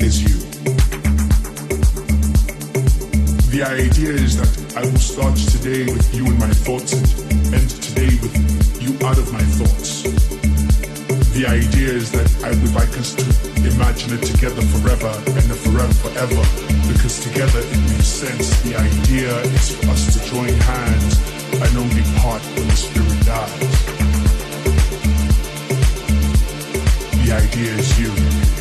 is you. The idea is that I will start today with you in my thoughts and end today with you out of my thoughts. The idea is that I would like us to imagine it together forever and forever forever because together it makes sense. The idea is for us to join hands and only part when the spirit dies. The idea is you.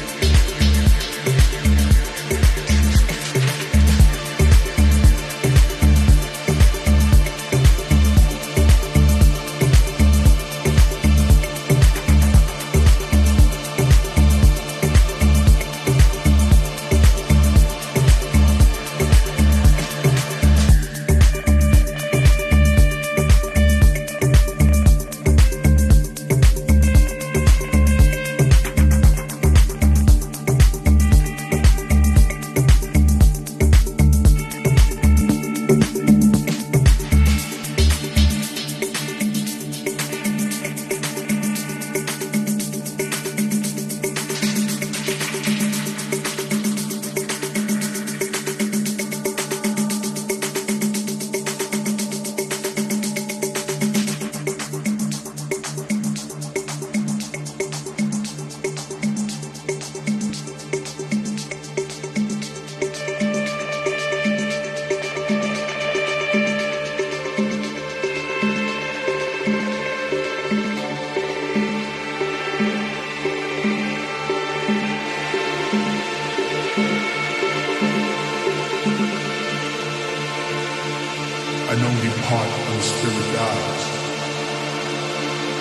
an only part of the spirit guides.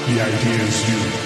The idea is you.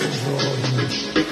You.